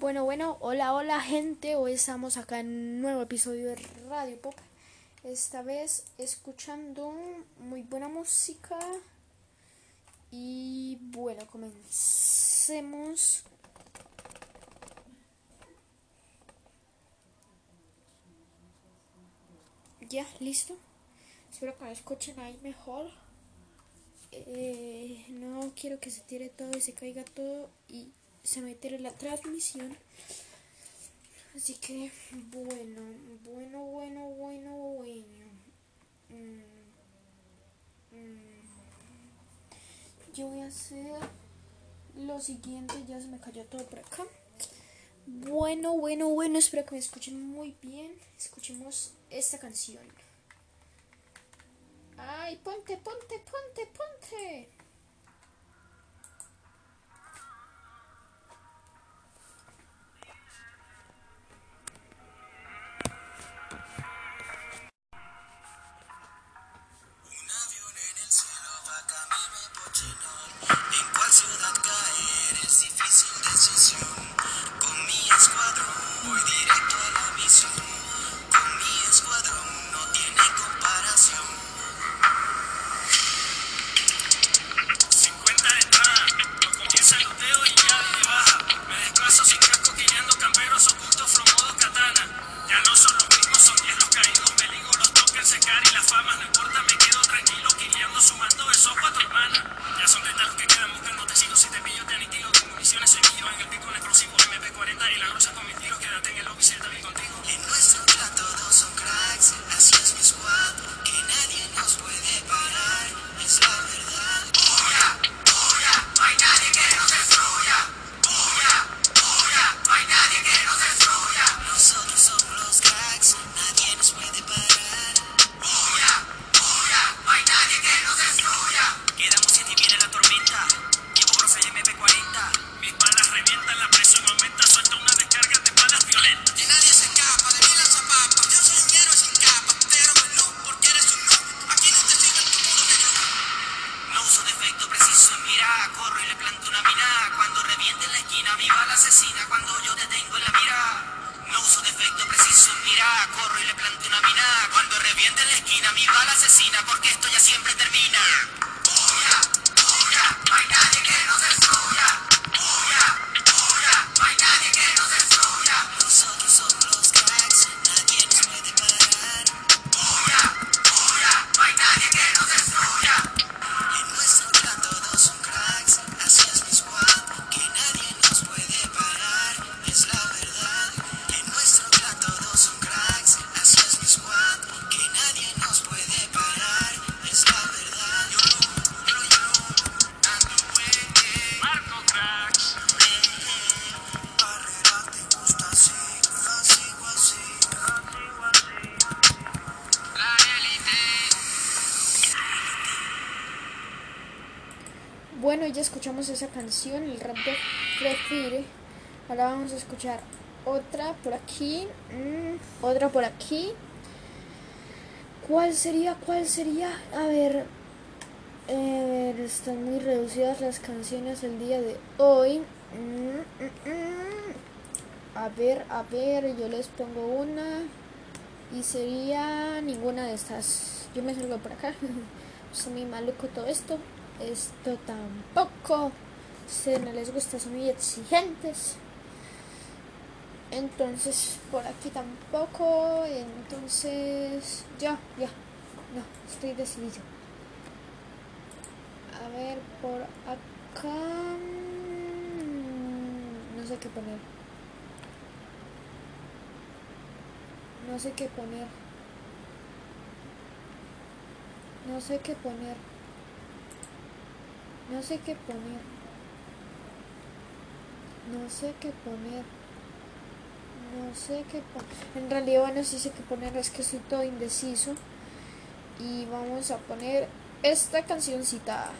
Bueno, bueno, hola, hola gente, hoy estamos acá en un nuevo episodio de Radio Pop. Esta vez escuchando muy buena música. Y bueno, comencemos. Ya, listo. Espero que me escuchen ahí mejor. Eh, no quiero que se tire todo y se caiga todo y se meter en la transmisión. Así que, bueno, bueno, bueno, bueno, bueno. Mm, mm. Yo voy a hacer lo siguiente, ya se me cayó todo por acá. Bueno, bueno, bueno, espero que me escuchen muy bien. Escuchemos esta canción. Ay, ponte, ponte, ponte, ponte. fama, no importa, me quedo tranquilo, quileando, sumando esos pa' tu hermana. Ya son detalles que quedan buscando, te sigo, si te pillo, te aniquigo, con municiones soy mío, en el pico un explosivo, MP40 y la gruesa con mis tiros, quédate en el lobby si está bien contigo. En nuestro clan todos son cracks, así es mi squad, que nadie nos puede parar, es la verdad. mira, corro y le planto una mina. Cuando reviente en la esquina, mi bala asesina. Cuando yo te tengo en la mira, no uso defecto preciso mira. Corro y le planto una mina. Cuando reviente en la esquina, mi bala asesina. Porque esto ya siempre termina. Bueno, ya escuchamos esa canción, el rap de Fred Ahora vamos a escuchar otra por aquí, mm, otra por aquí. ¿Cuál sería? ¿Cuál sería? A ver, eh, están muy reducidas las canciones el día de hoy. Mm, mm, a ver, a ver, yo les pongo una y sería ninguna de estas. Yo me salgo por acá. Está muy maluco todo esto esto tampoco. Si no les gusta, son muy exigentes. Entonces, por aquí tampoco. Entonces, ya, ya. No, estoy decidido. A ver, por acá. Mm, no sé qué poner. No sé qué poner. No sé qué poner. No sé qué poner. No sé qué poner. No sé qué poner. En realidad, bueno, sí sé qué poner. Es que estoy todo indeciso. Y vamos a poner esta cancioncita.